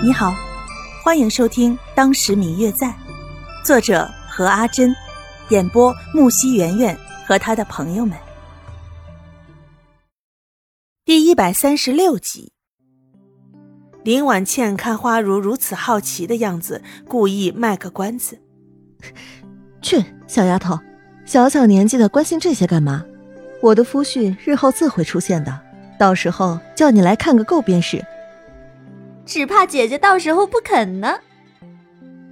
你好，欢迎收听《当时明月在》，作者何阿珍，演播木西圆圆和他的朋友们。第一百三十六集，林婉倩看花如如此好奇的样子，故意卖个关子：“ 去，小丫头，小小年纪的关心这些干嘛？我的夫婿日后自会出现的，到时候叫你来看个够便是。”只怕姐姐到时候不肯呢。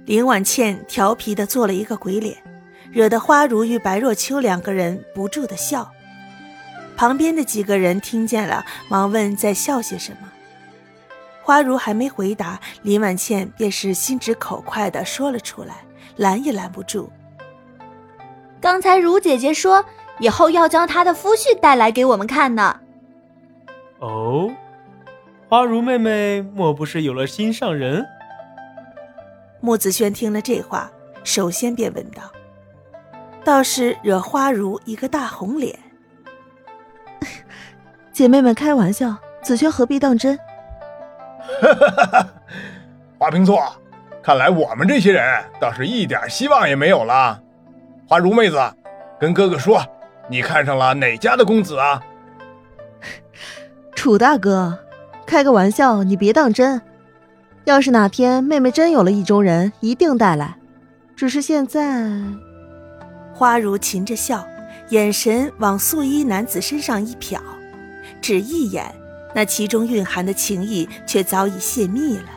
林婉倩调皮的做了一个鬼脸，惹得花如与白若秋两个人不住的笑。旁边的几个人听见了，忙问在笑些什么。花如还没回答，林婉倩便是心直口快的说了出来，拦也拦不住。刚才如姐姐说，以后要将她的夫婿带来给我们看呢。哦。花如妹妹莫不是有了心上人？穆子轩听了这话，首先便问道：“倒是惹花如一个大红脸。姐妹们开玩笑，子轩何必当真？”哈哈哈哈花瓶座，看来我们这些人倒是一点希望也没有了。花如妹子，跟哥哥说，你看上了哪家的公子啊？楚大哥。开个玩笑，你别当真。要是哪天妹妹真有了意中人，一定带来。只是现在，花如噙着笑，眼神往素衣男子身上一瞟，只一眼，那其中蕴含的情意却早已泄密了。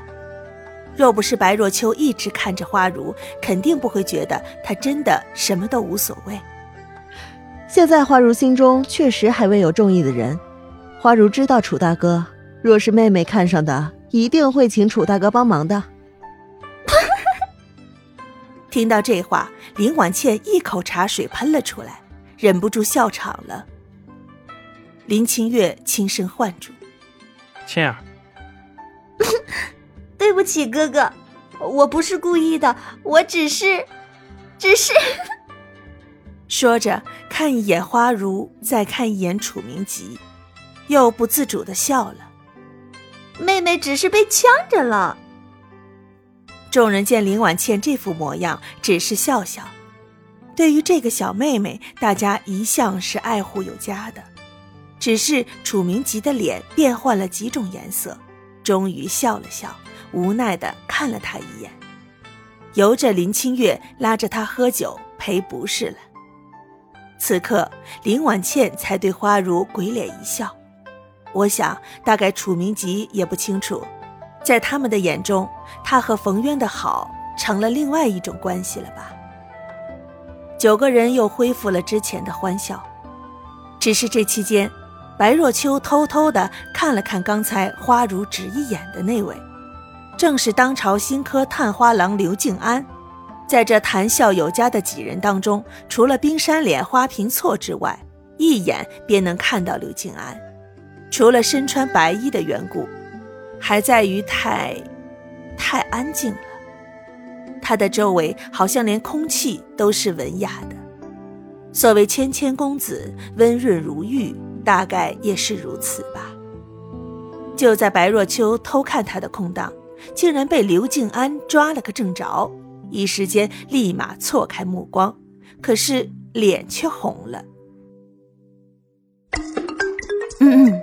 若不是白若秋一直看着花如，肯定不会觉得他真的什么都无所谓。现在花如心中确实还未有中意的人。花如知道楚大哥。若是妹妹看上的，一定会请楚大哥帮忙的。听到这话，林婉倩一口茶水喷了出来，忍不住笑场了。林清月轻声唤住：“倩儿，对不起哥哥，我不是故意的，我只是，只是 ……”说着，看一眼花如，再看一眼楚明吉，又不自主的笑了。妹妹只是被呛着了。众人见林婉倩这副模样，只是笑笑。对于这个小妹妹，大家一向是爱护有加的。只是楚明吉的脸变换了几种颜色，终于笑了笑，无奈的看了他一眼，由着林清月拉着他喝酒赔不是了。此刻，林婉倩才对花如鬼脸一笑。我想，大概楚明吉也不清楚，在他们的眼中，他和冯渊的好成了另外一种关系了吧。九个人又恢复了之前的欢笑，只是这期间，白若秋偷偷的看了看刚才花如只一眼的那位，正是当朝新科探花郎刘静安。在这谈笑有加的几人当中，除了冰山脸花瓶错之外，一眼便能看到刘静安。除了身穿白衣的缘故，还在于太，太安静了。他的周围好像连空气都是文雅的。所谓谦谦公子，温润如玉，大概也是如此吧。就在白若秋偷看他的空档，竟然被刘静安抓了个正着，一时间立马错开目光，可是脸却红了。嗯嗯。